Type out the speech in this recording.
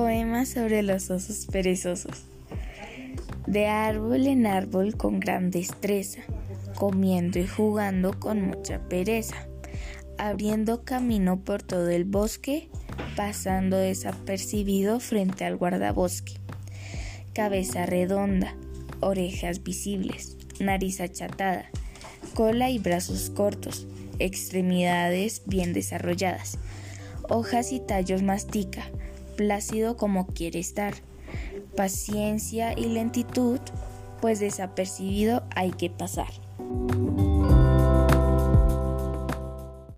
Poema sobre los osos perezosos. De árbol en árbol con gran destreza, comiendo y jugando con mucha pereza, abriendo camino por todo el bosque, pasando desapercibido frente al guardabosque. Cabeza redonda, orejas visibles, nariz achatada, cola y brazos cortos, extremidades bien desarrolladas, hojas y tallos mastica, plácido como quiere estar, paciencia y lentitud, pues desapercibido hay que pasar.